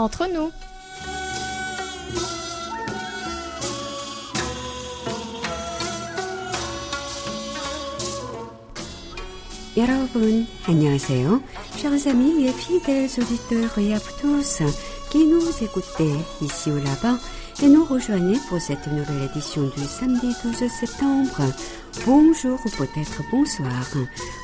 entre nous. 여러분, 안녕하세요. Chers amis et fidèles auditeurs et à tous qui nous écoutez ici ou là-bas et nous rejoignez pour cette nouvelle édition du samedi 12 septembre. Bonjour ou peut-être bonsoir.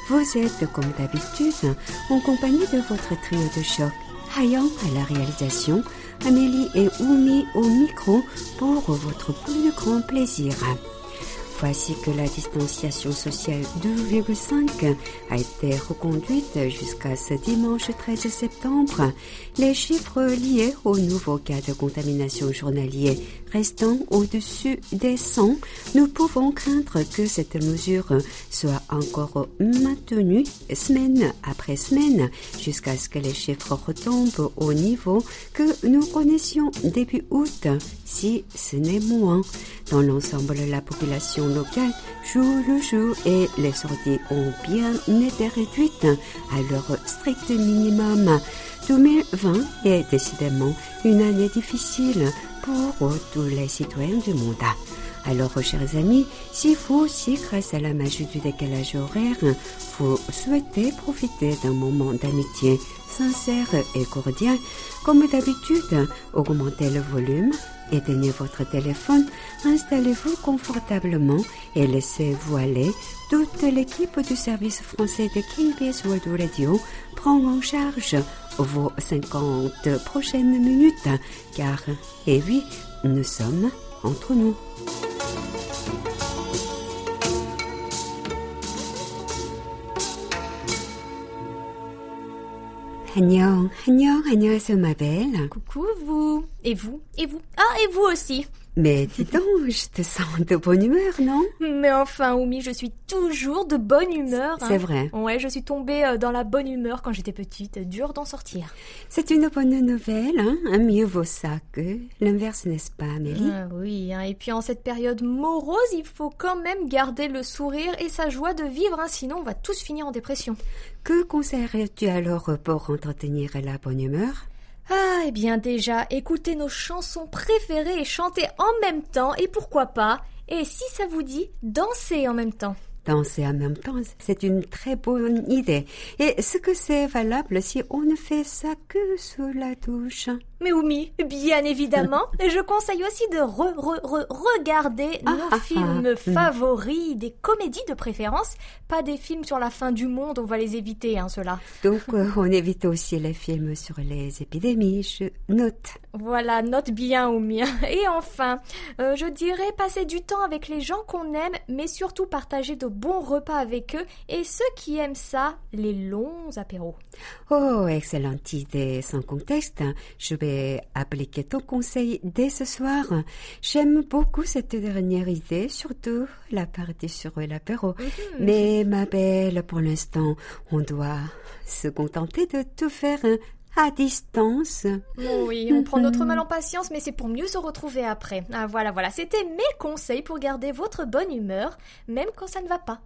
Vous êtes comme d'habitude en compagnie de votre trio de choc. Hayang à la réalisation, Amélie et Oumi au micro pour votre plus grand plaisir. Voici que la distanciation sociale 2,5 a été reconduite jusqu'à ce dimanche 13 septembre. Les chiffres liés au nouveau cas de contamination journalier restant au-dessus des 100, nous pouvons craindre que cette mesure soit encore maintenue semaine après semaine jusqu'à ce que les chiffres retombent au niveau que nous connaissions début août, si ce n'est moins. Dans l'ensemble, la population locale joue le jeu et les sorties ont bien été réduites à leur strict minimum. 2020 est décidément une année difficile pour tous les citoyens du monde. Alors, chers amis, si vous aussi, grâce à la magie du décalage horaire, vous souhaitez profiter d'un moment d'amitié sincère et cordial, comme d'habitude, augmentez le volume, éteignez votre téléphone, installez-vous confortablement et laissez-vous aller. Toute l'équipe du service français de KBS World Radio prend en charge vos 50 prochaines minutes, car, eh oui, nous sommes entre nous. belle Coucou vous, et vous, et vous, ah et vous aussi. Mais dis donc, je te sens de bonne humeur, non? Mais enfin, Oumi, je suis toujours de bonne humeur. hein. C'est vrai. Ouais, je suis tombée euh, dans la bonne humeur quand j'étais petite. Dur d'en sortir. C'est une bonne nouvelle, hein Mieux vaut ça que l'inverse, n'est-ce pas, Amélie? Ah oui, hein. et puis en cette période morose, il faut quand même garder le sourire et sa joie de vivre, hein, sinon on va tous finir en dépression. Que conseillerais-tu alors pour entretenir la bonne humeur? Ah, eh bien déjà, écoutez nos chansons préférées et chanter en même temps, et pourquoi pas? Et si ça vous dit, danser en même temps Danser en même temps, c'est une très bonne idée. Et ce que c'est valable si on ne fait ça que sous la douche? Mais Oumi, bien évidemment, et je conseille aussi de re, re, re, regarder Ah, nos ah, films ah. favoris, des comédies de préférence, pas des films sur la fin du monde, on va les éviter, hein, ceux-là. Donc, euh, on évite aussi les films sur les épidémies, je note. Voilà, note bien Oumi. Et enfin, euh, je dirais passer du temps avec les gens qu'on aime, mais surtout partager de bons repas avec eux, et ceux qui aiment ça, les longs apéros. Oh, excellente idée sans contexte. Je vais appliquer ton conseil dès ce soir. J'aime beaucoup cette dernière idée, surtout la partie sur l'apéro. Mais ma belle, pour l'instant, on doit se contenter de tout faire hein, à distance. Oui, on prend notre mal en patience, mais c'est pour mieux se retrouver après. Ah voilà, voilà, c'était mes conseils pour garder votre bonne humeur, même quand ça ne va pas.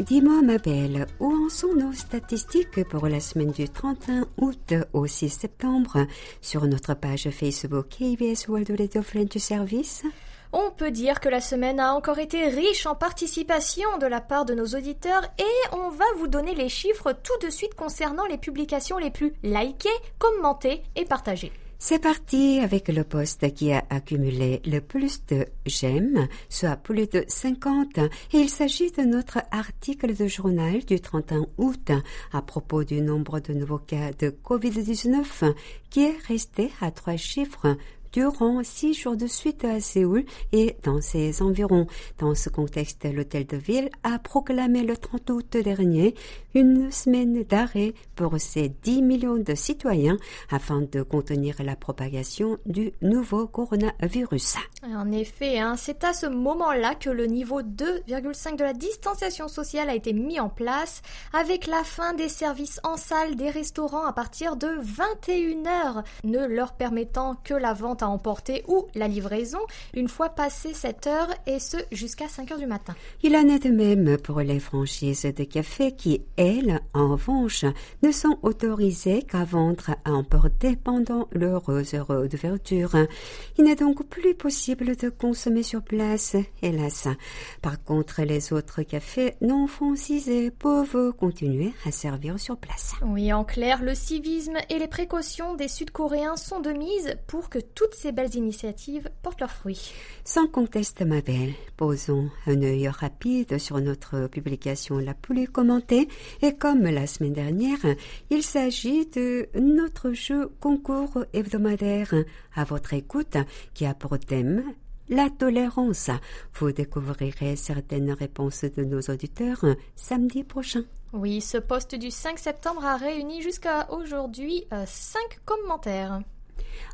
Dis-moi, ma belle, où en sont nos statistiques pour la semaine du 31 août au 6 septembre sur notre page Facebook KBS World Radio French Service? On peut dire que la semaine a encore été riche en participation de la part de nos auditeurs et on va vous donner les chiffres tout de suite concernant les publications les plus likées, commentées et partagées. C'est parti avec le poste qui a accumulé le plus de j'aime, soit plus de 50. Et il s'agit de notre article de journal du 31 août à propos du nombre de nouveaux cas de Covid-19 qui est resté à trois chiffres durant six jours de suite à Séoul et dans ses environs. Dans ce contexte, l'hôtel de ville a proclamé le 30 août dernier une semaine d'arrêt pour ses 10 millions de citoyens afin de contenir la propagation du nouveau coronavirus. En effet, hein, c'est à ce moment-là que le niveau 2,5 de la distanciation sociale a été mis en place avec la fin des services en salle des restaurants à partir de 21h, ne leur permettant que la vente vente à emporter ou la livraison une fois passé 7 heures et ce jusqu'à 5 heures du matin. Il en est de même pour les franchises de café qui, elles, en revanche, ne sont autorisées qu'à vendre à emporter pendant leurs heures d'ouverture. Il n'est donc plus possible de consommer sur place, hélas. Par contre, les autres cafés non francisés peuvent continuer à servir sur place. Oui, en clair, le civisme et les précautions des Sud-Coréens sont de mise pour que toutes ces belles initiatives portent leurs fruits. Sans conteste, ma belle, posons un œil rapide sur notre publication la plus commentée et comme la semaine dernière, il s'agit de notre jeu concours hebdomadaire à votre écoute qui a pour thème la tolérance. Vous découvrirez certaines réponses de nos auditeurs samedi prochain. Oui, ce post du 5 septembre a réuni jusqu'à aujourd'hui 5 commentaires.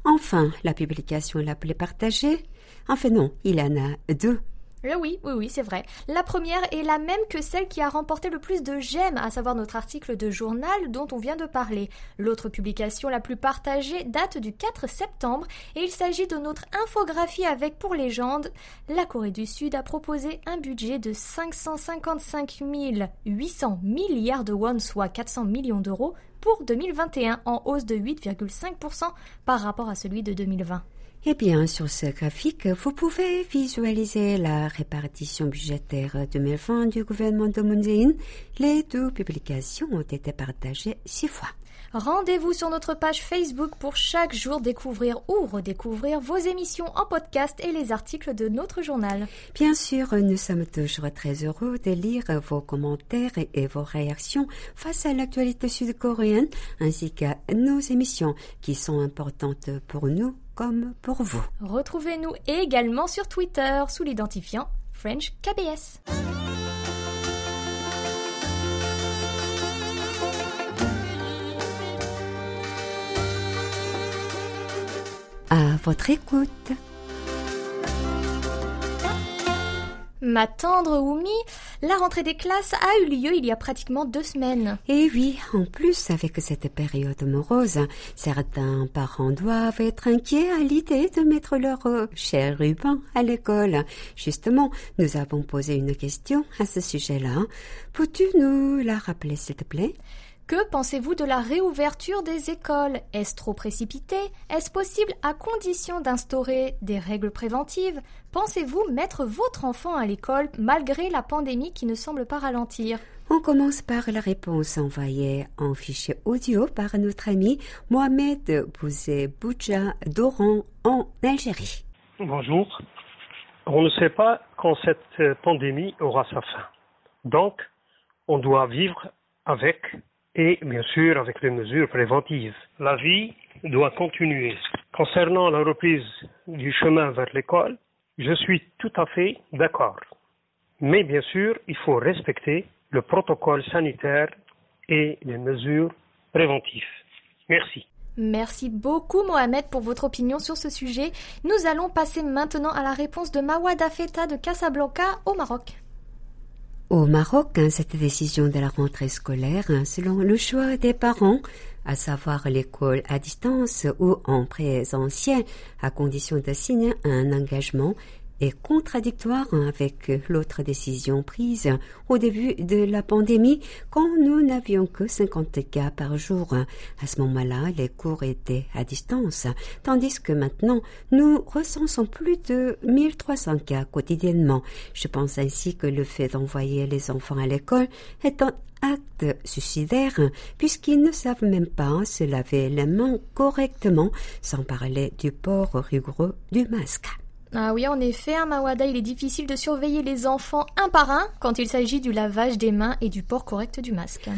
Enfin, la publication la plus partagée. Enfin non, il en a deux. Euh, oui, oui, oui, c'est vrai. La première est la même que celle qui a remporté le plus de j'aime, à savoir notre article de journal dont on vient de parler. L'autre publication la plus partagée date du 4 septembre et il s'agit de notre infographie avec pour légende la Corée du Sud a proposé un budget de 555 800 milliards de won, soit 400 millions d'euros pour 2021 en hausse de 8,5% par rapport à celui de 2020. Eh bien, sur ce graphique, vous pouvez visualiser la répartition budgétaire 2020 du gouvernement de Moon. Les deux publications ont été partagées six fois. Rendez-vous sur notre page Facebook pour chaque jour découvrir ou redécouvrir vos émissions en podcast et les articles de notre journal. Bien sûr, nous sommes toujours très heureux de lire vos commentaires et vos réactions face à l'actualité sud-coréenne ainsi qu'à nos émissions qui sont importantes pour nous comme pour vous. Retrouvez-nous également sur Twitter sous l'identifiant French KBS. À votre écoute. Ma tendre Oumi, la rentrée des classes a eu lieu il y a pratiquement deux semaines. Et oui, en plus, avec cette période morose, certains parents doivent être inquiets à l'idée de mettre leur euh, cher ruban à l'école. Justement, nous avons posé une question à ce sujet-là. Peux-tu nous la rappeler, s'il te plaît? Que pensez-vous de la réouverture des écoles? Est-ce trop précipité? Est-ce possible à condition d'instaurer des règles préventives? Pensez-vous mettre votre enfant à l'école malgré la pandémie qui ne semble pas ralentir? On commence par la réponse envoyée en fichier audio par notre ami Mohamed Bouzé Boudja d'Oran en Algérie. Bonjour. On ne sait pas quand cette pandémie aura sa fin. Donc, on doit vivre avec et bien sûr avec les mesures préventives. La vie doit continuer. Concernant la reprise du chemin vers l'école, je suis tout à fait d'accord. Mais bien sûr, il faut respecter le protocole sanitaire et les mesures préventives. Merci. Merci beaucoup Mohamed pour votre opinion sur ce sujet. Nous allons passer maintenant à la réponse de Mawada Feta de Casablanca au Maroc. Au Maroc, hein, cette décision de la rentrée scolaire, hein, selon le choix des parents, à savoir l'école à distance ou en présentiel, à condition de signer un engagement contradictoire avec l'autre décision prise au début de la pandémie quand nous n'avions que 50 cas par jour. À ce moment-là, les cours étaient à distance, tandis que maintenant, nous recensons plus de 1300 cas quotidiennement. Je pense ainsi que le fait d'envoyer les enfants à l'école est un acte suicidaire puisqu'ils ne savent même pas se laver les mains correctement sans parler du port rigoureux du masque. Ah oui, en effet, à hein, Mawada, il est difficile de surveiller les enfants un par un quand il s'agit du lavage des mains et du port correct du masque.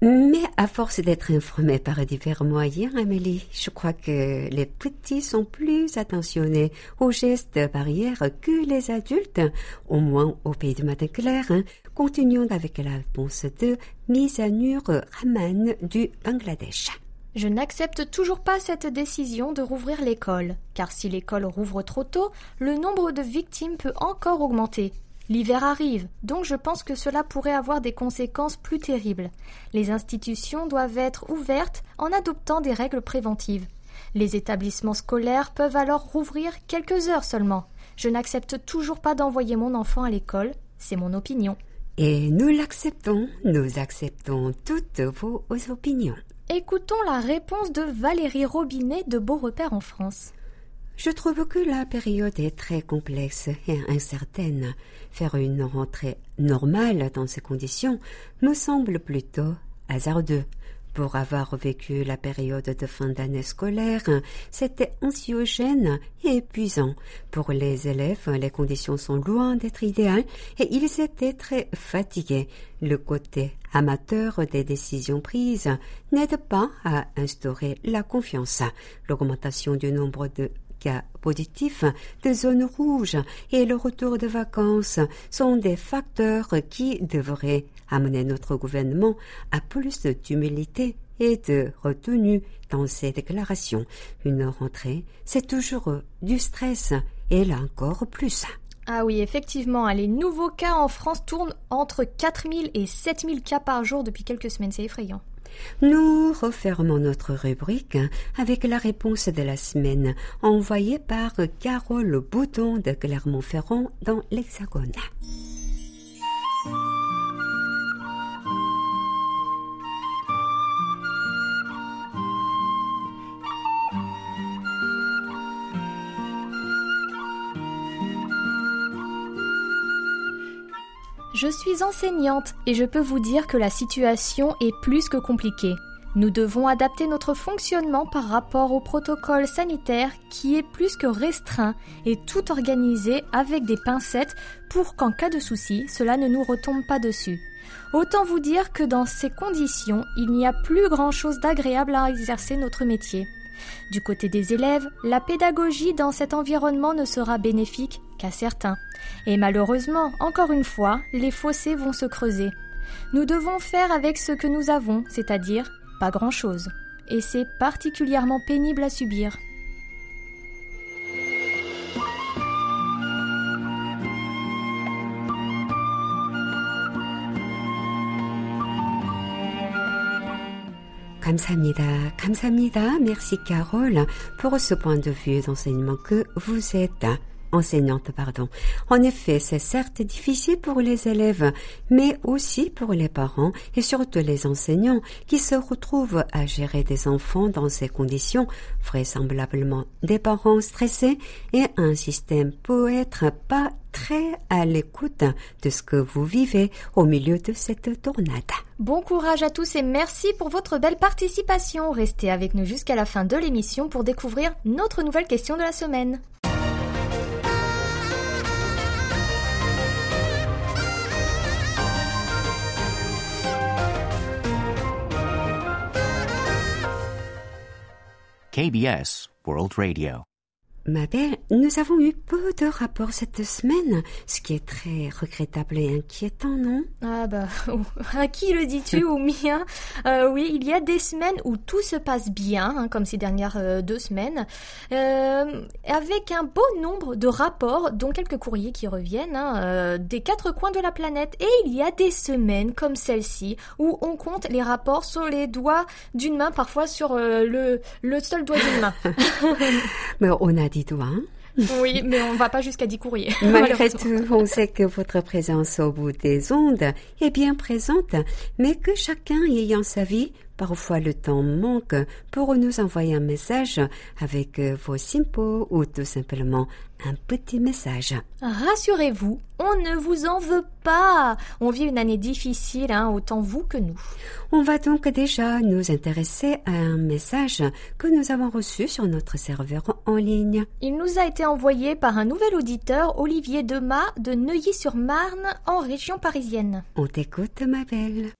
Mais à force d'être informés par divers moyens, Amélie, je crois que les petits sont plus attentionnés aux gestes barrières que les adultes, au moins au pays du matin clair. Hein. Continuons avec la réponse de Mizanur Rahman du Bangladesh. Je n'accepte toujours pas cette décision de rouvrir l'école, car si l'école rouvre trop tôt, le nombre de victimes peut encore augmenter. L'hiver arrive, donc je pense que cela pourrait avoir des conséquences plus terribles. Les institutions doivent être ouvertes en adoptant des règles préventives. Les établissements scolaires peuvent alors rouvrir quelques heures seulement. Je n'accepte toujours pas d'envoyer mon enfant à l'école, c'est mon opinion. Et nous l'acceptons, nous acceptons toutes vos opinions. Écoutons la réponse de Valérie Robinet de Beau Repère en France. Je trouve que la période est très complexe et incertaine. Faire une rentrée normale dans ces conditions me semble plutôt hasardeux. Pour avoir vécu la période de fin d'année scolaire, c'était anxiogène et épuisant. Pour les élèves, les conditions sont loin d'être idéales et ils étaient très fatigués. Le côté amateur des décisions prises n'aide pas à instaurer la confiance. L'augmentation du nombre de cas positifs, des zones rouges et le retour de vacances sont des facteurs qui devraient amener notre gouvernement à plus d'humilité et de retenue dans ses déclarations. Une rentrée, c'est toujours du stress, et là encore plus. Ah oui, effectivement, les nouveaux cas en France tournent entre 4000 et 7000 cas par jour depuis quelques semaines, c'est effrayant. Nous refermons notre rubrique avec la réponse de la semaine envoyée par Carole Bouton de Clermont-Ferrand dans l'Hexagone. Je suis enseignante et je peux vous dire que la situation est plus que compliquée. Nous devons adapter notre fonctionnement par rapport au protocole sanitaire qui est plus que restreint et tout organiser avec des pincettes pour qu'en cas de souci, cela ne nous retombe pas dessus. Autant vous dire que dans ces conditions, il n'y a plus grand-chose d'agréable à exercer notre métier. Du côté des élèves, la pédagogie dans cet environnement ne sera bénéfique qu'à certains. Et malheureusement, encore une fois, les fossés vont se creuser. Nous devons faire avec ce que nous avons, c'est-à-dire pas grand-chose. Et c'est particulièrement pénible à subir. 감사합니다. 감사합니다. Merci Carole pour ce point de vue d'enseignement que vous êtes enseignante, pardon. En effet, c'est certes difficile pour les élèves, mais aussi pour les parents et surtout les enseignants qui se retrouvent à gérer des enfants dans ces conditions, vraisemblablement des parents stressés et un système peut être pas très à l'écoute de ce que vous vivez au milieu de cette tornade. Bon courage à tous et merci pour votre belle participation. Restez avec nous jusqu'à la fin de l'émission pour découvrir notre nouvelle question de la semaine. KBS World Radio. Ma belle, nous avons eu peu de rapports cette semaine, ce qui est très regrettable et inquiétant, non? Ah bah, à qui le dis-tu ou mien euh, Oui, il y a des semaines où tout se passe bien, hein, comme ces dernières euh, deux semaines, euh, avec un beau nombre de rapports, dont quelques courriers qui reviennent, hein, des quatre coins de la planète. Et il y a des semaines comme celle-ci, où on compte les rapports sur les doigts d'une main, parfois sur le, le seul doigt d'une main. Mais on a Hein? Oui, mais on ne va pas jusqu'à 10 courriers. Malgré tout, on sait que votre présence au bout des ondes est bien présente, mais que chacun ayant sa vie Parfois le temps manque pour nous envoyer un message avec euh, vos simples ou tout simplement un petit message. Rassurez-vous, on ne vous en veut pas. On vit une année difficile, hein, autant vous que nous. On va donc déjà nous intéresser à un message que nous avons reçu sur notre serveur en ligne. Il nous a été envoyé par un nouvel auditeur, Olivier Demas, de Neuilly-sur-Marne, en région parisienne. On t'écoute, ma belle.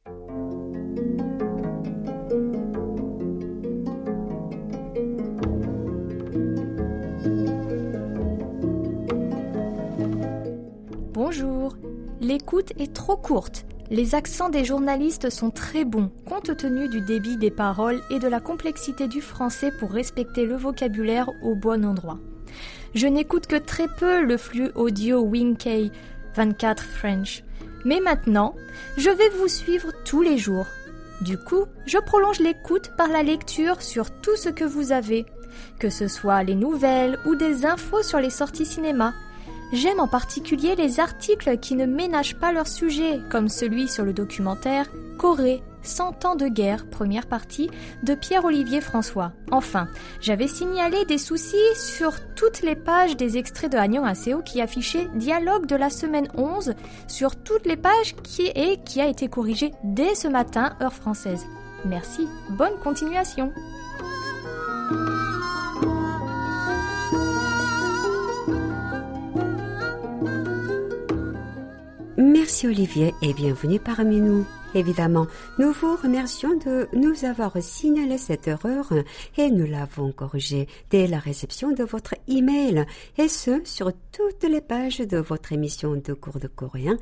L'écoute est trop courte. Les accents des journalistes sont très bons, compte tenu du débit des paroles et de la complexité du français pour respecter le vocabulaire au bon endroit. Je n'écoute que très peu le flux audio Winkey 24 French. Mais maintenant, je vais vous suivre tous les jours. Du coup, je prolonge l'écoute par la lecture sur tout ce que vous avez que ce soit les nouvelles ou des infos sur les sorties cinéma. J'aime en particulier les articles qui ne ménagent pas leur sujet, comme celui sur le documentaire Corée, 100 ans de guerre, première partie, de Pierre-Olivier François. Enfin, j'avais signalé des soucis sur toutes les pages des extraits de Agnon Aseo qui affichaient Dialogue de la semaine 11 sur toutes les pages qui qui a été corrigé dès ce matin, heure française. Merci, bonne continuation. Merci Olivier et bienvenue parmi nous. Évidemment, nous vous remercions de nous avoir signalé cette erreur et nous l'avons corrigée dès la réception de votre email et ce sur toutes les pages de votre émission de cours de coréen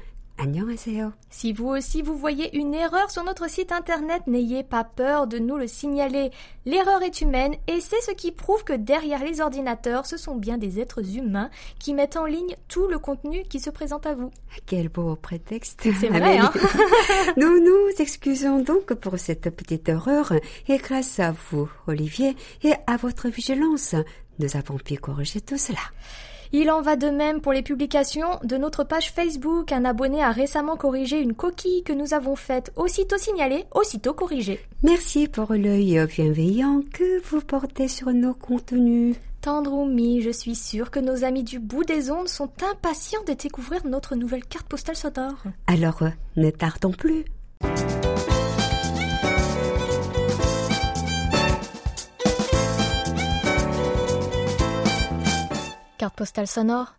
si vous aussi vous voyez une erreur sur notre site internet, n'ayez pas peur de nous le signaler. L'erreur est humaine et c'est ce qui prouve que derrière les ordinateurs, ce sont bien des êtres humains qui mettent en ligne tout le contenu qui se présente à vous. Quel beau prétexte. C'est vrai, hein Nous nous excusons donc pour cette petite erreur et grâce à vous, Olivier, et à votre vigilance, nous avons pu corriger tout cela. Il en va de même pour les publications de notre page Facebook. Un abonné a récemment corrigé une coquille que nous avons faite, aussitôt signalée, aussitôt corrigée. Merci pour l'œil bienveillant que vous portez sur nos contenus. Tendroumi, je suis sûre que nos amis du bout des ondes sont impatients de découvrir notre nouvelle carte postale sonore. Alors, ne tardons plus. Carte postale sonore.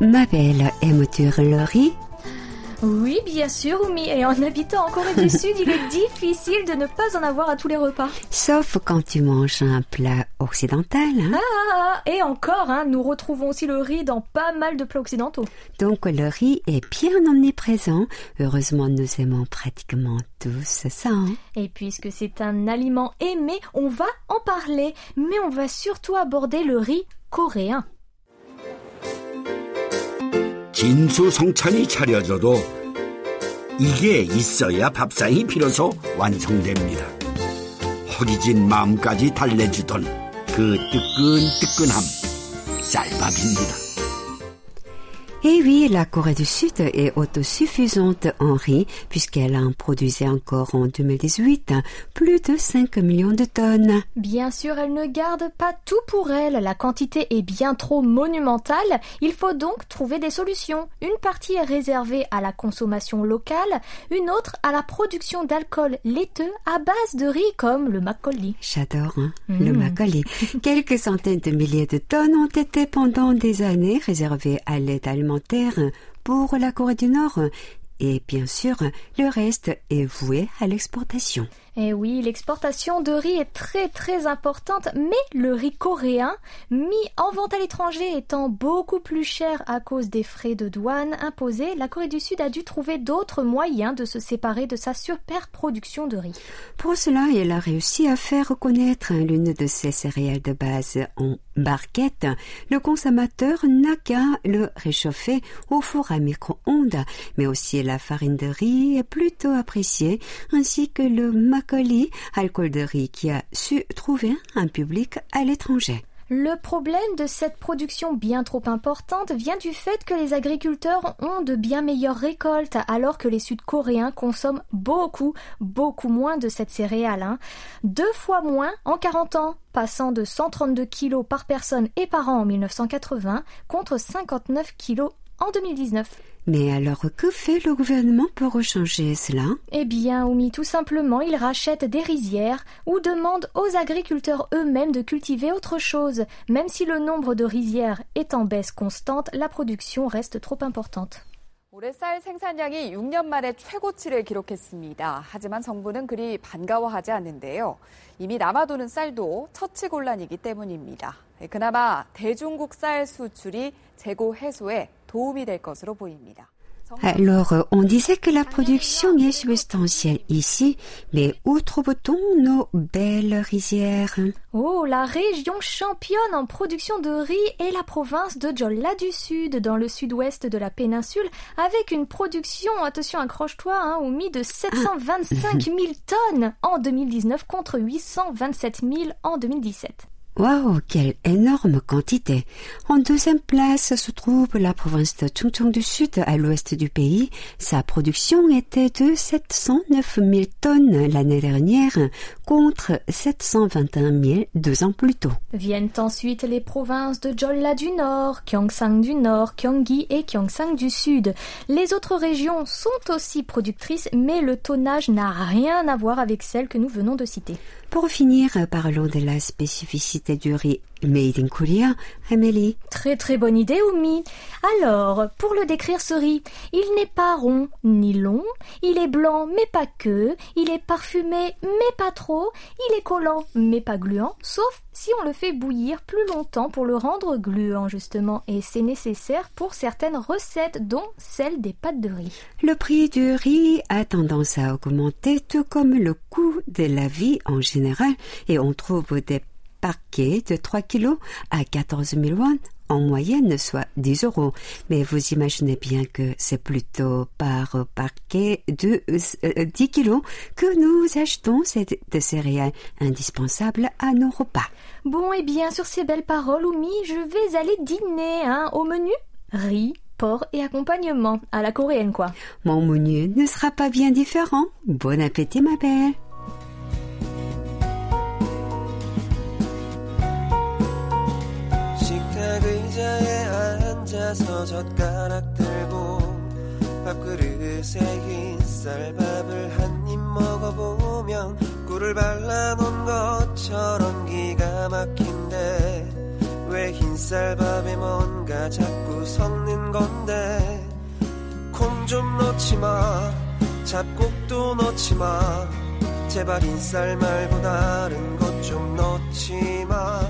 Ma belle, aimes-tu le riz oui, bien sûr, Oumi. Et en habitant en Corée du Sud, il est difficile de ne pas en avoir à tous les repas. Sauf quand tu manges un plat occidental. Hein? Ah, ah, ah, et encore, hein, nous retrouvons aussi le riz dans pas mal de plats occidentaux. Donc le riz est bien omniprésent. Heureusement, nous aimons pratiquement tous ça. Hein? Et puisque c'est un aliment aimé, on va en parler. Mais on va surtout aborder le riz coréen. 진수성찬이 차려져도 이게 있어야 밥상이 비로소 완성됩니다. 허기진 마음까지 달래주던 그 뜨끈뜨끈함 쌀밥입니다. Et oui, la Corée du Sud est autosuffisante en riz puisqu'elle en produisait encore en 2018 plus de 5 millions de tonnes. Bien sûr, elle ne garde pas tout pour elle. La quantité est bien trop monumentale. Il faut donc trouver des solutions. Une partie est réservée à la consommation locale, une autre à la production d'alcool laiteux à base de riz comme le makgeolli. J'adore hein, le mm. makgeolli. Quelques centaines de milliers de tonnes ont été pendant des années réservées à l'aide alimentaire pour la Corée du Nord et bien sûr, le reste est voué à l'exportation. Eh oui, l'exportation de riz est très très importante, mais le riz coréen, mis en vente à l'étranger étant beaucoup plus cher à cause des frais de douane imposés, la Corée du Sud a dû trouver d'autres moyens de se séparer de sa superproduction de riz. Pour cela, elle a réussi à faire reconnaître l'une de ses céréales de base en barquette. Le consommateur n'a qu'à le réchauffer au four à micro-ondes, mais aussi la farine de riz est plutôt appréciée, ainsi que le colis, alcool de riz qui a su trouver un public à l'étranger. Le problème de cette production bien trop importante vient du fait que les agriculteurs ont de bien meilleures récoltes alors que les Sud-Coréens consomment beaucoup, beaucoup moins de cette céréale. Hein. Deux fois moins en 40 ans, passant de 132 kg par personne et par an en 1980 contre 59 kg en 2019. Mais alors, que fait le gouvernement pour changer cela Eh bien, Oumi, tout simplement, il rachète des rizières ou demande aux agriculteurs eux-mêmes de cultiver autre chose. Même si le nombre de rizières est en baisse constante, la production reste trop importante. 올해 쌀 생산량이 6년 만에 최고치를 기록했습니다. 하지만 정부는 그리 반가워하지 않는데요. 이미 남아도는 쌀도 처치곤란이기 때문입니다. 그나마 대중국 쌀 수출이 재고 해소에 Alors, euh, on disait que la production est substantielle ici, mais où trouve-t-on nos belles rizières? Oh, la région championne en production de riz est la province de Jolla du Sud, dans le sud-ouest de la péninsule, avec une production, attention, accroche-toi, hein, au mi de 725 000 tonnes en 2019 contre 827 000 en 2017. Waouh, quelle énorme quantité. En deuxième place se trouve la province de Chungcheong du Sud, à l'ouest du pays. Sa production était de 709 000 tonnes l'année dernière contre 721 000 deux ans plus tôt. Viennent ensuite les provinces de Jolla du Nord, Gyeongsang du Nord, Gyeonggi et Gyeongsang du Sud. Les autres régions sont aussi productrices, mais le tonnage n'a rien à voir avec celles que nous venons de citer. Pour finir, parlons de la spécificité du riz made in Korea. Amélie. Très très bonne idée, Oumi. Alors, pour le décrire ce riz, il n'est pas rond ni long, il est blanc mais pas que, il est parfumé mais pas trop, il est collant mais pas gluant, sauf si on le fait bouillir plus longtemps pour le rendre gluant justement, et c'est nécessaire pour certaines recettes, dont celle des pâtes de riz. Le prix du riz a tendance à augmenter, tout comme le coût de la vie en général, et on trouve des parquets de 3 kilos à 14 000 won en moyenne, soit 10 euros. Mais vous imaginez bien que c'est plutôt par parquet de 10 euh, kilos que nous achetons ces céréales indispensables à nos repas. Bon, et bien, sur ces belles paroles, Oumi, je vais aller dîner, hein, au menu riz, porc et accompagnement, à la coréenne, quoi. Mon menu ne sera pas bien différent. Bon appétit, ma belle. 앉아서 젓가락 들고 밥그릇에 흰 쌀밥을 한 입 먹어보면 꿀을 발라놓은 것처럼 기가 막힌데 왜 흰 쌀밥에 뭔가 자꾸 섞는 건데? 콩 좀 넣지 마 잡곡도 넣지 마 제발 흰쌀 말고 다른 것 좀 넣지 마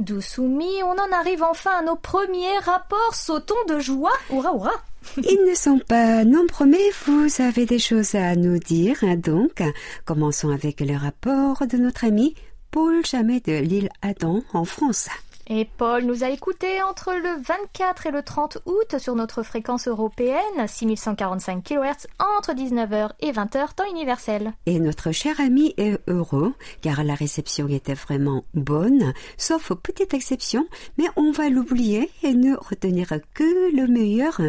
Dousoumi, on en arrive enfin à nos premiers rapports. Sautons de joie. Hurrah, hurrah. Ils ne sont pas nombreux, mais vous avez des choses à nous dire. hein, Donc, commençons avec le rapport de notre ami Paul Jamet de l'île Adam en France. Et Paul nous a écoutés entre le 24 et le 30 août sur notre fréquence européenne, 6145 kHz, entre 19h et 20h, temps universel. Et notre cher ami est heureux car la réception était vraiment bonne, sauf petite exception, mais on va l'oublier et ne retenir que le meilleur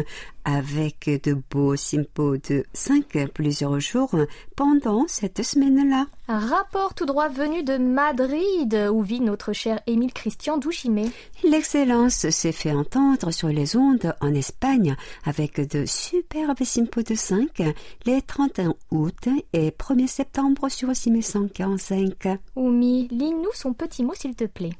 avec de beaux simpos de 5 plusieurs jours pendant cette semaine-là. Un rapport tout droit venu de Madrid, où vit notre cher Émile Christian Douchimé. L'excellence s'est fait entendre sur les ondes en Espagne avec de superbes simpos de 5 les 31 août et 1er septembre sur 6145. Oumi, lis-nous son petit mot s'il te plaît.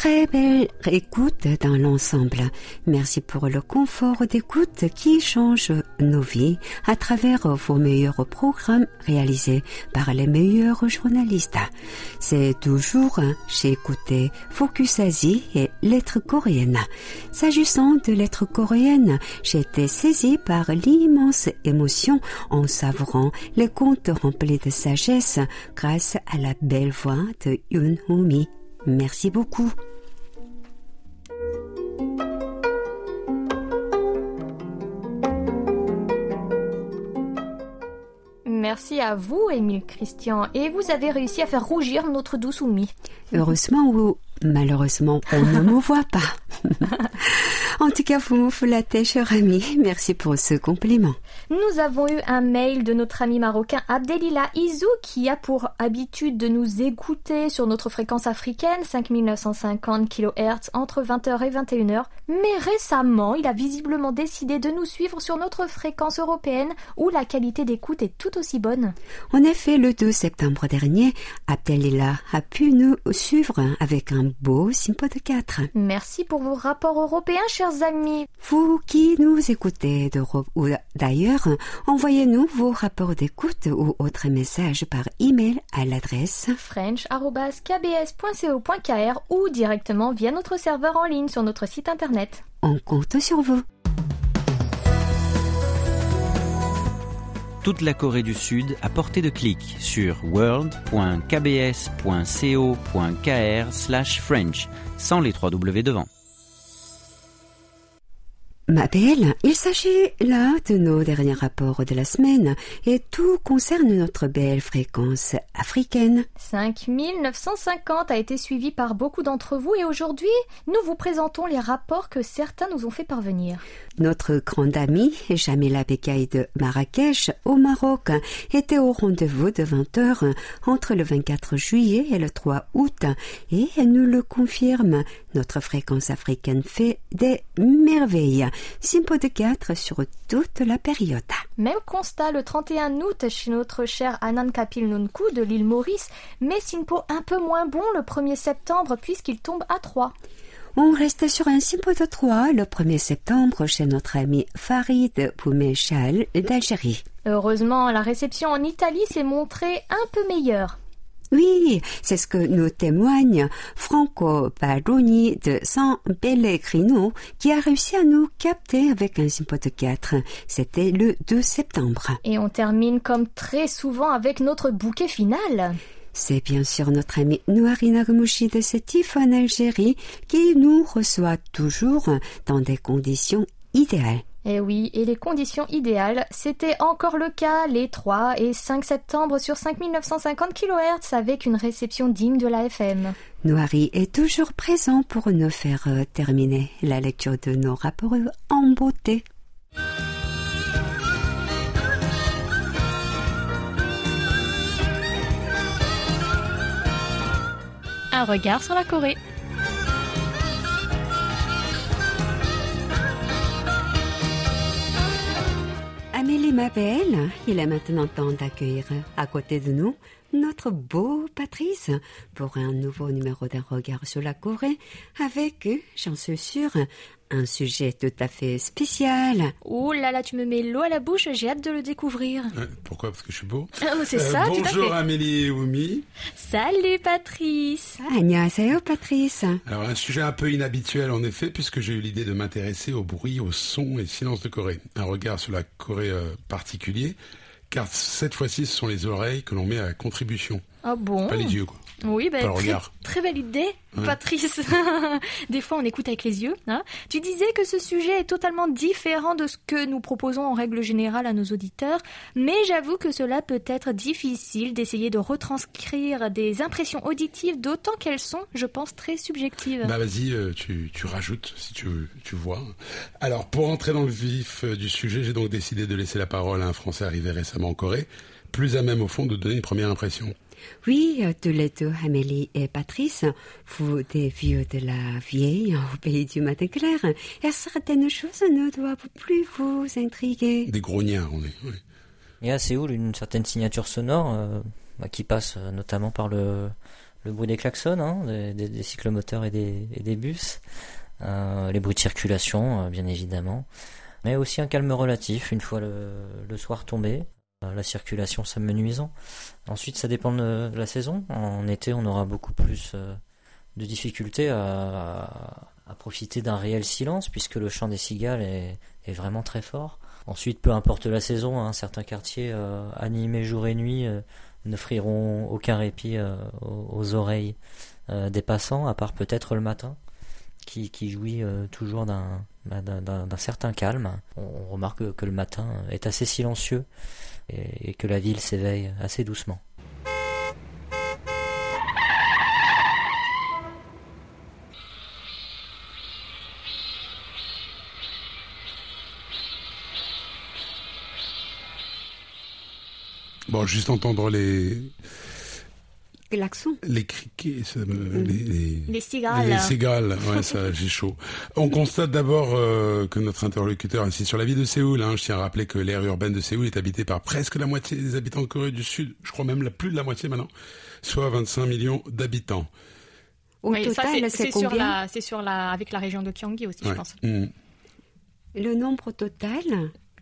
Très belle écoute dans l'ensemble. Merci pour le confort d'écoute qui change nos vies à travers vos meilleurs programmes réalisés par les meilleurs journalistes. C'est toujours chez Écouter Focus Asie et Lettres coréennes. S'agissant de lettres coréennes, j'étais saisie par l'immense émotion en savourant les contes remplis de sagesse grâce à la belle voix de Yoon Ho-mi. Merci beaucoup. Merci à vous, Émile Christian. Et vous avez réussi à faire rougir notre douce Oumi. Heureusement malheureusement, on ne me voit pas. En tout cas, vous flattez, cher ami. Merci pour ce compliment. Nous avons eu un mail de notre ami marocain Abdelila Izou qui a pour habitude de nous écouter sur notre fréquence africaine 5950 kHz entre 20h et 21h. Mais récemment, il a visiblement décidé de nous suivre sur notre fréquence européenne où la qualité d'écoute est tout aussi bonne. En effet, le 2 septembre dernier, Abdelila a pu nous suivre avec un beau Simpod 4. Merci pour vos rapports européens, chers amis. Vous qui nous écoutez d'Europe ou d'ailleurs, envoyez-nous vos rapports d'écoute ou autres messages par email à l'adresse french.kbs.co.kr ou directement via notre serveur en ligne sur notre site internet. On compte sur vous. Toute la Corée du Sud à portée de clic sur world.kbs.co.kr/french sans les trois W devant. Ma belle, il s'agit là de nos derniers rapports de la semaine et tout concerne notre belle fréquence africaine. 5950 a été suivi par beaucoup d'entre vous et aujourd'hui, nous vous présentons les rapports que certains nous ont fait parvenir. Notre grande amie, Jamila Bekaï de Marrakech, au Maroc, était au rendez-vous de 20h entre le 24 juillet et le 3 août et elle nous le confirme. Notre fréquence africaine fait des merveilles. Simpo de 4 sur toute la période. Même constat le 31 août chez notre cher Anan Kapil Nunku de l'île Maurice, mais Simpo un peu moins bon le 1er septembre puisqu'il tombe à 3. On reste sur un Simpo de 3 le 1er septembre chez notre ami Farid Poumechal d'Algérie. Heureusement, la réception en Italie s'est montrée un peu meilleure. Oui, c'est ce que nous témoigne Franco Baroni de San Pellegrino qui a réussi à nous capter avec un de 4. C'était le 2 septembre. Et on termine comme très souvent avec notre bouquet final. C'est bien sûr notre ami Nouari Nagmouchi de Sétif en Algérie qui nous reçoit toujours dans des conditions idéales. Et Eh oui, et les conditions idéales, c'était encore le cas les 3 et 5 septembre sur 5950 kHz avec une réception digne de la FM. Noiri est toujours présent pour nous faire euh, terminer la lecture de nos rapports en beauté. Un regard sur la Corée. Il est maintenant temps d'accueillir à côté de nous notre beau Patrice pour un nouveau numéro d'un regard sur la Corée avec, j'en suis sûre, un sujet tout à fait spécial. Oh là là, tu me mets l'eau à la bouche, j'ai hâte de le découvrir. Pourquoi? Parce que je suis beau. Oh, c'est euh, ça, bonjour. Amélie et Oumi. Salut Patrice. Ah, Annyeonghaseyo Patrice. Alors un sujet un peu inhabituel en effet, puisque j'ai eu l'idée de m'intéresser au bruit, au son et silence de Corée. Un regard sur la Corée euh, particulier, car cette fois-ci ce sont les oreilles que l'on met à contribution. Oh bon pas les yeux quoi. Oui, ben, très, très belle idée, Ouais. Patrice. Des fois, on écoute avec les yeux. Hein. Tu disais que ce sujet est totalement différent de ce que nous proposons en règle générale à nos auditeurs, mais j'avoue que cela peut être difficile d'essayer de retranscrire des impressions auditives, d'autant qu'elles sont, je pense, très subjectives. Bah vas-y, euh, tu, tu rajoutes si tu, tu vois. Alors pour entrer dans le vif euh, du sujet, j'ai donc décidé de laisser la parole à un Français arrivé récemment en Corée, plus à même au fond de donner une première impression. Oui, tous les deux, Amélie et Patrice, vous des vieux de la vieille au pays du matin clair, et certaines choses ne doivent plus vous intriguer. Des grognards, on est. ouais. Il y a à Séoul une certaine signature sonore euh, bah, qui passe euh, notamment par le, le bruit des klaxons, hein, des, des- des cyclomoteurs et des, et des bus, euh, les bruits de circulation, euh, bien évidemment, mais aussi un calme relatif une fois le, le soir tombé, euh, la circulation s'amenuisant. Ensuite, ça dépend de, la saison. En été, on aura beaucoup plus euh, de difficultés à, profiter d'un réel silence puisque le chant des cigales est, vraiment très fort. Ensuite, peu importe la saison, hein, certains quartiers euh, animés jour et nuit euh, n'offriront aucun répit aux, oreilles des passants, à part peut-être le matin, qui, jouit toujours d'un bah, bah, d'un certain calme. On remarque que le matin est assez silencieux et, que la ville s'éveille assez doucement. Bon, juste entendre les, les criquets, ça me- les, les- Les cigales. Les cigales, ouais, ça, j'ai chaud. On constate d'abord euh, que notre interlocuteur insiste sur la ville de Séoul. Hein. Je tiens à rappeler que l'aire urbaine de Séoul est habitée par presque la moitié des habitants de Corée du Sud. Je crois même la plus de la moitié maintenant, soit 25 millions d'habitants. Au Oui, total, c'est- sur la, c'est sur la, avec la région de Gyeonggi aussi, je pense. Mm. Le nombre total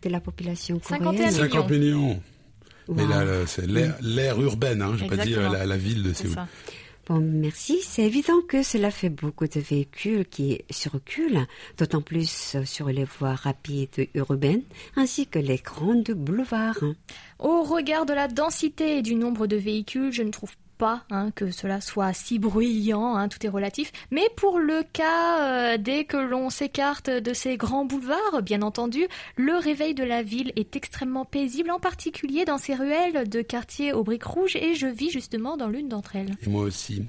de la population 51 coréenne 50 millions. Mais Wow. là, là, c'est l'aire urbaine, hein. J'ai pas dit euh, la, la ville de Séoul. Bon, merci. C'est évident que cela fait beaucoup de véhicules qui circulent, d'autant plus sur les voies rapides urbaines, ainsi que les grandes boulevards. Au regard de la densité et du nombre de véhicules, je ne trouve pas hein, que cela soit si bruyant, hein, tout est relatif. Mais pour le cas, euh, dès que l'on s'écarte de ces grands boulevards, bien entendu, le réveil de la ville est extrêmement paisible, en particulier dans ces ruelles de quartiers aux briques rouges, et je vis justement dans l'une d'entre elles. Et moi aussi.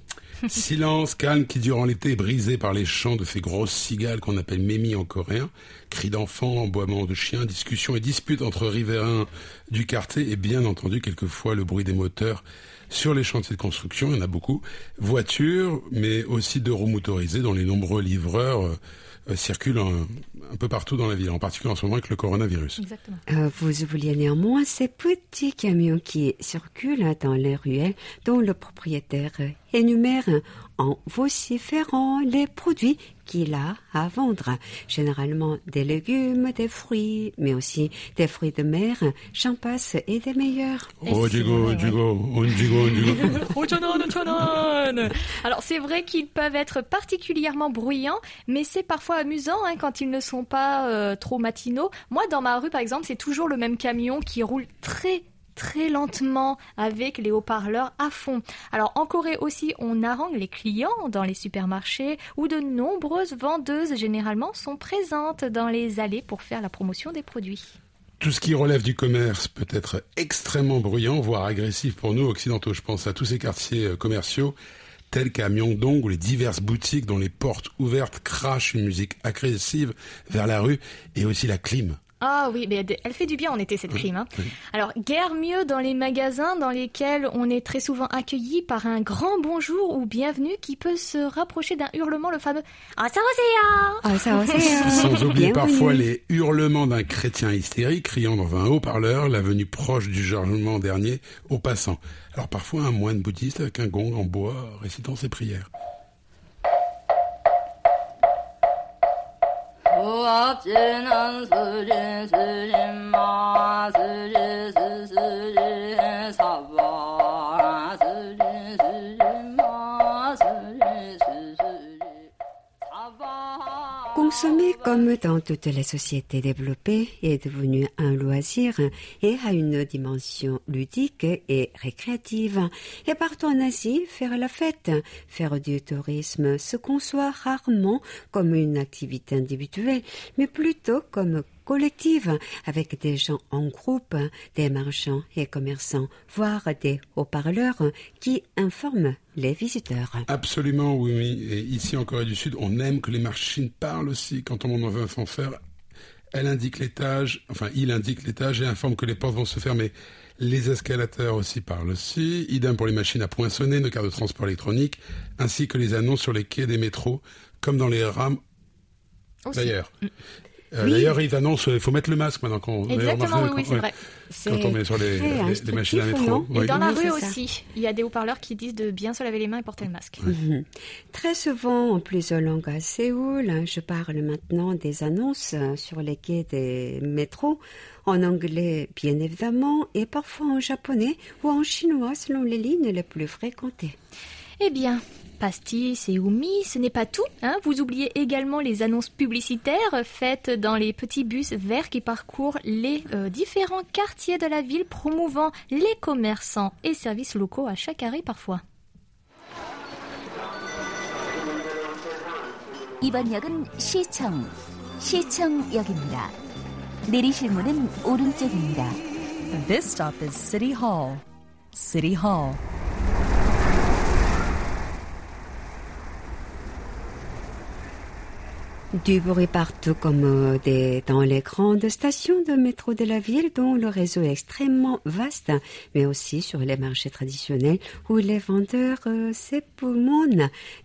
Silence calme qui durant l'été est brisé par les chants de ces grosses cigales qu'on appelle mémi en coréen. Cris d'enfants, aboiements de chiens, discussions et disputes entre riverains du quartier et bien entendu quelquefois le bruit des moteurs sur les chantiers de construction, il y en a beaucoup. Voitures, mais aussi de roues motorisées dont les nombreux livreurs euh, circulent un, un peu partout dans la ville, en particulier en ce moment avec le coronavirus. Exactement. Euh, vous oubliez néanmoins ces petits camions qui circulent dans les ruelles dont le propriétaire énumère en vociférant les produits qu'il a à vendre. Généralement des légumes, des fruits, mais aussi des fruits de mer, j'en passe et des meilleurs. Oh, Diego, Diego, on Diego, on Diego. Ochonon, ochonon. Alors c'est vrai qu'ils peuvent être particulièrement bruyants, mais c'est parfois amusant hein, quand ils ne sont pas euh, trop matinaux. Moi dans ma rue par exemple c'est toujours le même camion qui roule très très lentement avec les haut-parleurs à fond. Alors en Corée aussi on harangue les clients dans les supermarchés où de nombreuses vendeuses généralement sont présentes dans les allées pour faire la promotion des produits. Tout ce qui relève du commerce peut être extrêmement bruyant, voire agressif pour nous occidentaux. Je pense à tous ces quartiers euh, commerciaux tels qu'à Myeongdong où les diverses boutiques dont les portes ouvertes crachent une musique agressive vers la rue et aussi la clim. Ah oui, mais elle fait du bien en été cette clim. Hein. Alors, guère mieux dans les magasins dans lesquels on est très souvent accueilli par un grand bonjour ou bienvenue qui peut se rapprocher d'un hurlement, le fameux Ah ça Ah, ça aussi, Sans oublier Bienvenue. parfois les hurlements d'un chrétien hystérique criant dans un haut-parleur la venue proche du jugement dernier aux passants. Alors parfois un moine bouddhiste avec un gong en bois récitant ses prières. 只能自己自己骂自己 Consommer comme dans toutes les sociétés développées est devenu un loisir et a une dimension ludique et récréative. Et partout en Asie, faire la fête, faire du tourisme se conçoit rarement comme une activité individuelle, mais plutôt comme collective, avec des gens en groupe, des marchands et commerçants, voire des haut-parleurs qui informent les visiteurs. Absolument, oui, oui. Et ici en Corée du Sud, on aime que les machines parlent aussi. Quand on monte dans un ascenseur, elle indique l'étage, enfin il indique l'étage et informe que les portes vont se fermer. Les escalateurs aussi parlent aussi. Idem pour les machines à poinçonner, nos cartes de transport électronique, ainsi que les annonces sur les quais des métros, comme dans les rames. D'ailleurs. Euh, Oui. D'ailleurs, ils annoncent, il faut mettre le masque maintenant. Quand, Exactement, oui, oui, c'est ouais, vrai. Quand on met sur les, les- les instructif, machines à métro. Et Oui. dans la Oui, rue aussi, il y a des haut-parleurs qui disent de bien se laver les mains et porter le masque. Mhm. Très souvent, en plusieurs langues à Séoul, hein, je parle maintenant des annonces euh, sur les quais des métros, en anglais bien évidemment, et parfois en japonais ou en chinois selon les lignes les plus fréquentées. Eh bien, pastis et oumi, ce n'est pas tout. Hein Vous oubliez également les annonces publicitaires faites dans les petits bus verts qui parcourent les euh, différents quartiers de la ville, promouvant les commerçants et services locaux à chaque arrêt parfois. 이번 역은 시청, 시청역입니다. 내리실 문은 오른쪽입니다. This stop is City Hall. City Hall. Du bruit partout comme euh, dans les grandes stations de métro de la ville dont le réseau est extrêmement vaste, mais aussi sur les marchés traditionnels où les vendeurs euh,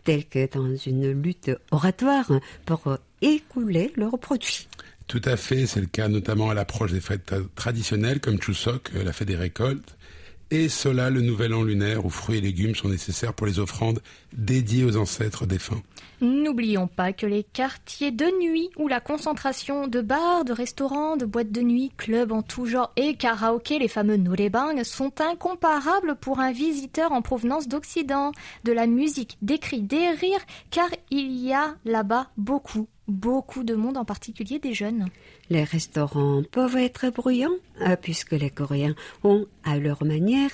tels que dans une lutte oratoire pour euh, écouler leurs produits. Tout à fait, c'est le cas notamment à l'approche des fêtes tra- traditionnelles comme Chuseok, euh, la fête des récoltes, et cela le nouvel an lunaire où fruits et légumes sont nécessaires pour les offrandes dédiées aux ancêtres défunts. N'oublions pas que les quartiers de nuit où la concentration de bars, de restaurants, de boîtes de nuit, clubs en tout genre et karaoké, les fameux norebang, sont incomparables pour un visiteur en provenance d'Occident. De la musique, des cris, des rires, car il y a là-bas beaucoup, beaucoup de monde, en particulier des jeunes. Les restaurants peuvent être bruyants, euh, puisque les Coréens ont, à leur manière,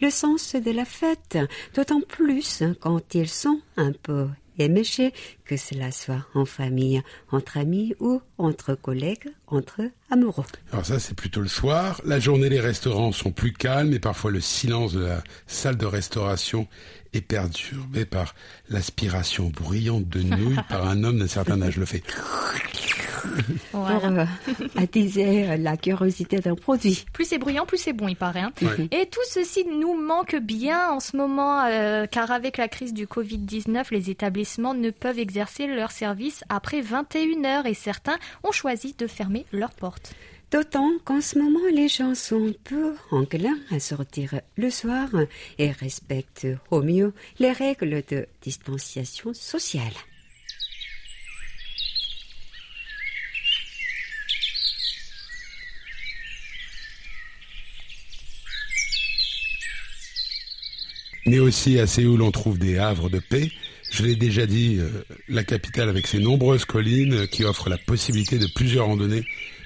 le sens de la fête, d'autant plus quand ils sont un peu éméchés, que cela soit en famille, entre amis ou entre collègues, entre amoureux. Alors ça, c'est plutôt le soir. La journée, les restaurants sont plus calmes et parfois le silence de la salle de restauration est perturbé par l'aspiration bruyante de nouilles par un homme d'un certain âge. Le fait. Pour euh, attiser la curiosité d'un produit. Plus c'est bruyant, plus c'est bon, il paraît. hein. Ouais. Et tout ceci nous manque bien en ce moment, euh, car avec la crise du Covid-19, les établissements ne peuvent exercer leur service après 21 heures et certains ont choisi de fermer leurs portes. D'autant qu'en ce moment, les gens sont peu enclins à sortir le soir et respectent au mieux les règles de distanciation sociale. Mais aussi à Séoul, on trouve des havres de paix. Je l'ai déjà dit, euh, la capitale avec ses nombreuses collines qui offrent la possibilité de plusieurs randonnées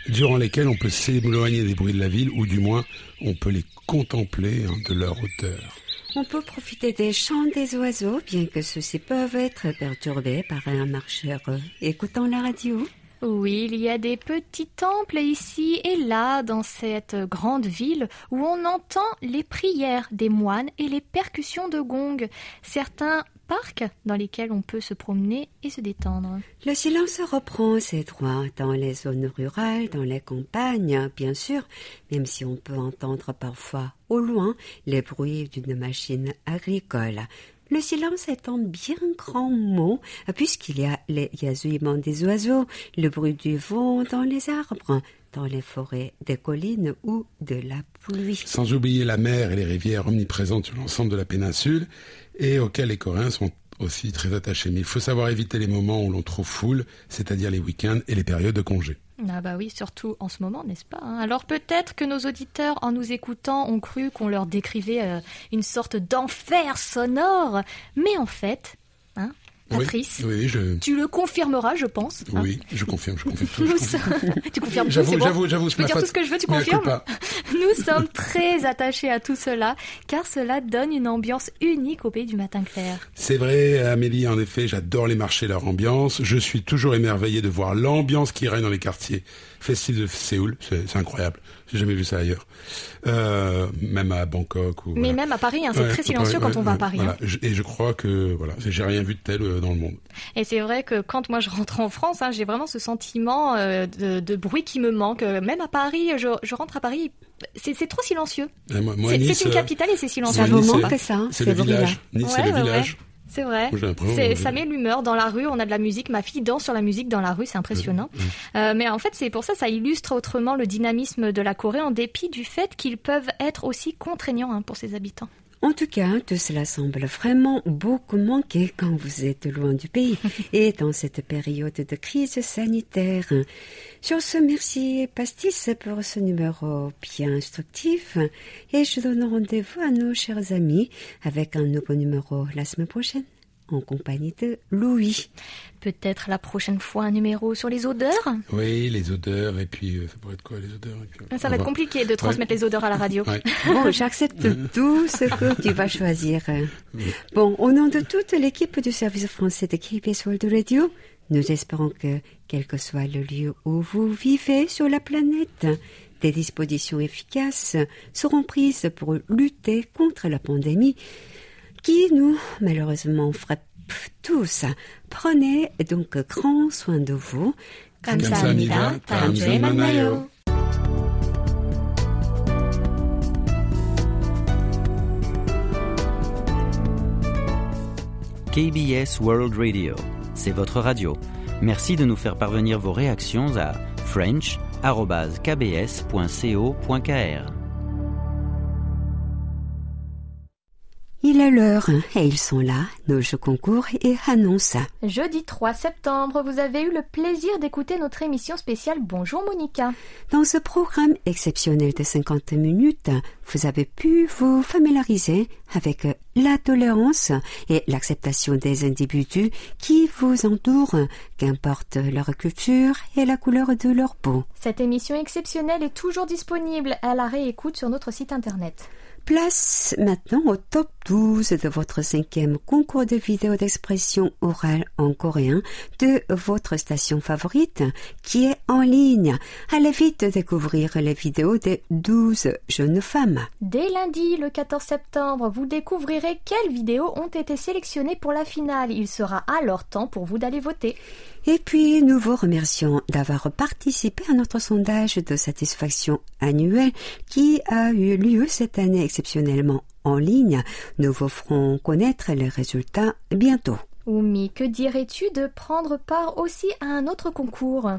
durant lesquelles on peut s'éloigner des bruits de la ville ou du moins on peut les contempler hein, de leur hauteur. On peut profiter des chants des oiseaux, bien que ceux-ci peuvent être perturbés par un marcheur écoutant la radio. Oui, il y a des petits temples ici et là dans cette grande ville où on entend les prières des moines et les percussions de gong. Certains parcs dans lesquels on peut se promener et se détendre. Le silence reprend ses droits dans les zones rurales, dans les campagnes, bien sûr, même si on peut entendre parfois au loin les bruits d'une machine agricole. Le silence est un bien grand mot, puisqu'il y a les gazouillements des oiseaux, le bruit du vent dans les arbres, dans les forêts des collines ou de la pluie. Sans oublier la mer et les rivières omniprésentes sur l'ensemble de la péninsule et auxquelles les Coréens sont aussi très attachés. Mais il faut savoir éviter les moments où l'on trouve foule, c'est-à-dire les week-ends et les périodes de congé. Ah bah oui, surtout en ce moment, n'est-ce pas hein? Alors peut-être que nos auditeurs, en nous écoutant, ont cru qu'on leur décrivait euh, une sorte d'enfer sonore, mais en fait, hein, Patrice, Oui, oui, je... tu le confirmeras, je pense. hein. Oui, je confirme, je confirme tout. Nous je confirme. tu confirmes tout, J'avoue, bon j'avoue, j'avoue, Je peux dire tout ce que je veux, tu confirmes. Nous sommes très attachés à tout cela, car cela donne une ambiance unique au pays du matin clair. C'est vrai, Amélie, en effet, j'adore les marchés, leur ambiance. Je suis toujours émerveillé de voir l'ambiance qui règne dans les quartiers festifs de Séoul. C'est incroyable. J'ai jamais vu ça ailleurs. Euh, même à Bangkok. Ou, Mais voilà. même à Paris, hein, c'est Ouais, très silencieux quand on va à Paris. voilà. hein. Et je crois que voilà, j'ai rien vu de tel euh, dans le monde. Et c'est vrai que quand moi je rentre en France, hein, j'ai vraiment ce sentiment euh, de, de bruit qui me manque. Euh, Même à Paris, je, je rentre à Paris, c'est trop silencieux. C'est Nice, une capitale et c'est silencieux. moi, Nice, c'est- ça, C'est ces le village. c'est le ouais, village. C'est vrai. C'est- ça met l'humeur dans la rue. On a de la musique. Ma fille danse sur la musique dans la rue. C'est impressionnant. Euh, mais en fait, c'est pour ça, ça illustre autrement le dynamisme de la Corée en dépit du fait qu'ils peuvent être aussi contraignants hein, pour ses habitants. En tout cas, tout cela semble vraiment beaucoup manquer quand vous êtes loin du pays et dans cette période de crise sanitaire. Sur ce, merci Pastis pour ce numéro bien instructif et je donne rendez-vous à nos chers amis avec un nouveau numéro la semaine prochaine en compagnie de Louis. Peut-être la prochaine fois un numéro sur les odeurs? Oui, les odeurs, et puis euh, ça pourrait être quoi les odeurs et puis, euh, Ça on va être compliqué de transmettre les odeurs à la radio. Ouais. Bon, j'accepte tout ce que tu vas choisir. Bon, au nom de toute l'équipe du service français de KBS World Radio, nous espérons que, quel que soit le lieu où vous vivez sur la planète, des dispositions efficaces seront prises pour lutter contre la pandémie qui nous, malheureusement, frappe tous. Prenez donc grand soin de vous. 감사합니다. 다음 주에 만나요. KBS World Radio, c'est votre radio. Merci de nous faire parvenir vos réactions à french.kbs.co.kr. Il est l'heure et ils sont là, nos jeux concours et annonces. Jeudi 3 septembre, vous avez eu le plaisir d'écouter notre émission spéciale Bonjour Monica. Dans ce programme exceptionnel de 50 minutes, vous avez pu vous familiariser avec la tolérance et l'acceptation des individus qui vous entourent, qu'importe leur culture et la couleur de leur peau. Cette émission exceptionnelle est toujours disponible à la réécoute sur notre site internet. Place maintenant au top 12 de votre cinquième concours de vidéo d'expression orale en coréen de votre station favorite qui est en ligne. Allez vite découvrir les vidéos des 12 jeunes femmes. Dès lundi, le 14 septembre, vous découvrirez quelles vidéos ont été sélectionnées pour la finale. Il sera alors temps pour vous d'aller voter. Et puis, nous vous remercions d'avoir participé à notre sondage de satisfaction annuel qui a eu lieu cette année exceptionnellement en ligne. Nous vous ferons connaître les résultats bientôt. Oumi, que dirais-tu de prendre part aussi à un autre concours?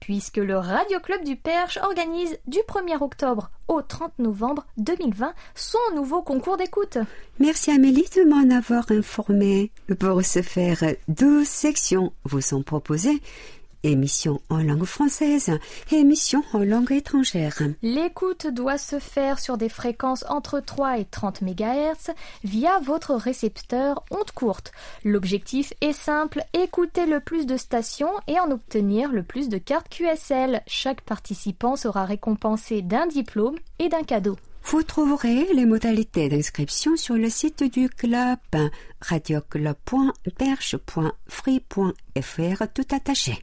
Puisque le Radio Club du Perche organise du 1er octobre au 30 novembre 2020 son nouveau concours d'écoute. Merci Amélie de m'en avoir informé. Pour ce faire, 12 sections vous sont proposées. Émission en langue française émission en langue étrangère. L'écoute doit se faire sur des fréquences entre 3 et 30 MHz via votre récepteur onde courte. L'objectif est simple, écouter le plus de stations et en obtenir le plus de cartes QSL. Chaque participant sera récompensé d'un diplôme et d'un cadeau. Vous trouverez les modalités d'inscription sur le site du club radioclub.perche.free.fr tout attaché.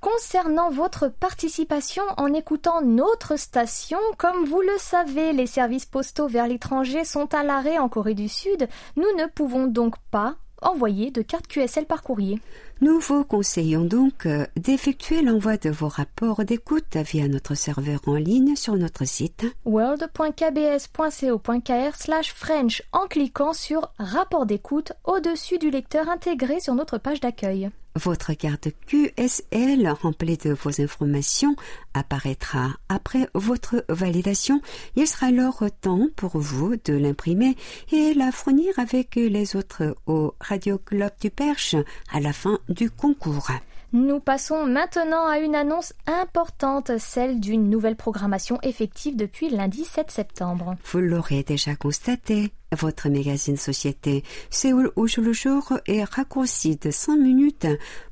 Concernant votre participation en écoutant notre station, comme vous le savez, les services postaux vers l'étranger sont à l'arrêt en Corée du Sud. Nous ne pouvons donc pas envoyer de carte QSL par courrier. Nous vous conseillons donc euh, d'effectuer l'envoi de vos rapports d'écoute via notre serveur en ligne sur notre site world.kbs.co.kr slash French en cliquant sur rapport d'écoute au-dessus du lecteur intégré sur notre page d'accueil. Votre carte QSL remplie de vos informations apparaîtra après votre validation. Il sera alors temps pour vous de l'imprimer et la fournir avec les autres au Radio Club du Perche à la fin du concours. Nous passons maintenant à une annonce importante, celle d'une nouvelle programmation effective depuis lundi 7 septembre. Vous l'aurez déjà constaté, votre magazine Société Séoul au jour le jour est raccourci de 5 minutes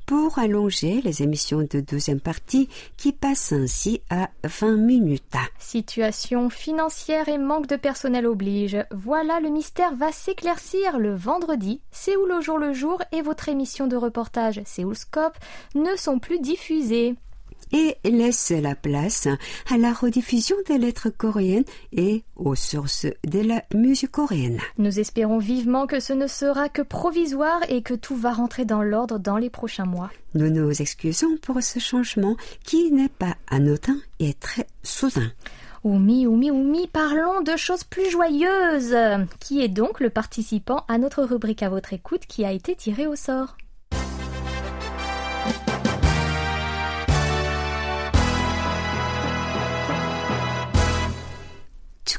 pour allonger les émissions de deuxième partie qui passent ainsi à 20 minutes. Situation financière et manque de personnel oblige. Voilà, le mystère va s'éclaircir le vendredi. Séoul au jour le jour et votre émission de reportage Séoul Scope ne sont plus diffusées et laisse la place à la rediffusion des lettres coréennes et aux sources de la musique coréenne. Nous espérons vivement que ce ne sera que provisoire et que tout va rentrer dans l'ordre dans les prochains mois. Nous nous excusons pour ce changement qui n'est pas anodin et très soudain. Oumi, Oumi, Oumi, parlons de choses plus joyeuses. Qui est donc le participant à notre rubrique à votre écoute qui a été tiré au sort?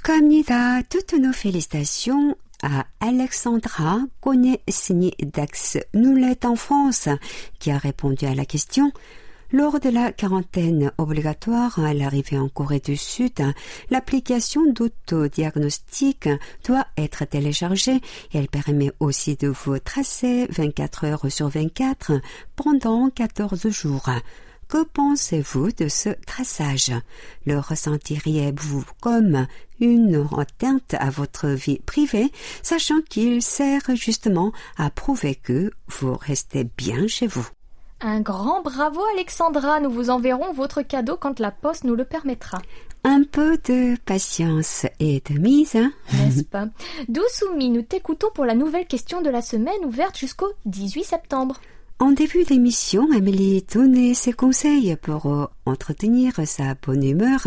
축하합니다. Toutes nos félicitations à Alexandra Konesni Dax Noulet en France, qui a répondu à la question. Lors de la quarantaine obligatoire à l'arrivée en Corée du Sud, l'application d'autodiagnostic doit être téléchargée et elle permet aussi de vous tracer 24 heures sur 24 pendant 14 jours. Que pensez-vous de ce traçage? Le ressentiriez-vous comme une atteinte à votre vie privée, sachant qu'il sert justement à prouver que vous restez bien chez vous? Un grand bravo Alexandra, nous vous enverrons votre cadeau quand la poste nous le permettra. Un peu de patience et de mise, hein? N'est-ce pas? Dousoumi, nous t'écoutons pour la nouvelle question de la semaine ouverte jusqu'au 18 septembre. En début d'émission, Amélie donnait ses conseils pour euh, entretenir sa bonne humeur.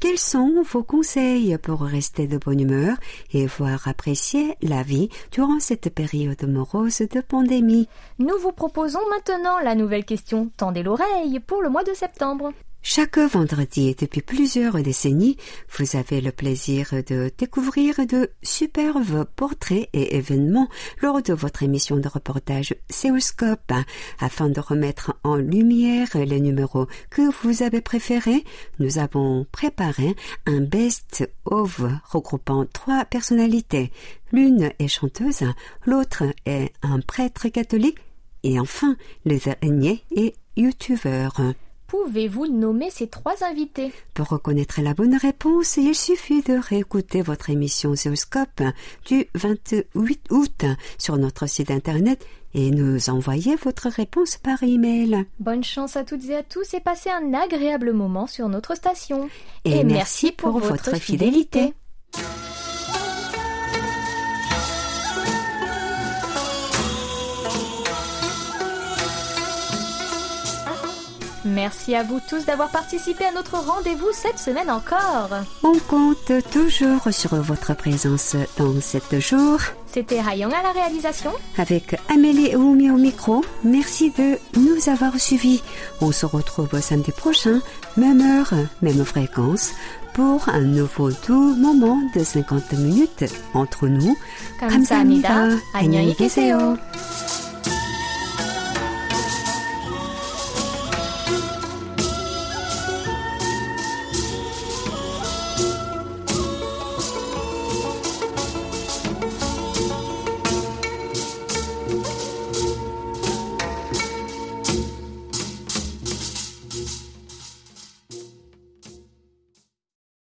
Quels sont vos conseils pour rester de bonne humeur et voir apprécier la vie durant cette période morose de pandémie? Nous vous proposons maintenant la nouvelle question Tendez l'oreille pour le mois de septembre. Chaque vendredi depuis plusieurs décennies, vous avez le plaisir de découvrir de superbes portraits et événements lors de votre émission de reportage Séoscope. Afin de remettre en lumière les numéros que vous avez préférés, nous avons préparé un best-of regroupant trois personnalités. L'une est chanteuse, l'autre est un prêtre catholique et enfin le dernier est youtubeur. Pouvez-vous nommer ces trois invités? Pour reconnaître la bonne réponse, il suffit de réécouter votre émission Zéoscope du 28 août sur notre site internet et nous envoyer votre réponse par email. Bonne chance à toutes et à tous et passez un agréable moment sur notre station. Et, merci pour, votre fidélité. Merci à vous tous d'avoir participé à notre rendez-vous cette semaine encore. On compte toujours sur votre présence dans sept jours. C'était Hayong à la réalisation. Avec Amélie et Oumi au micro, merci de nous avoir suivis. On se retrouve samedi prochain, même heure, même fréquence, pour un nouveau doux moment de 50 minutes entre nous. 감사합니다. 안녕히 안녕히 계세요. 계세요.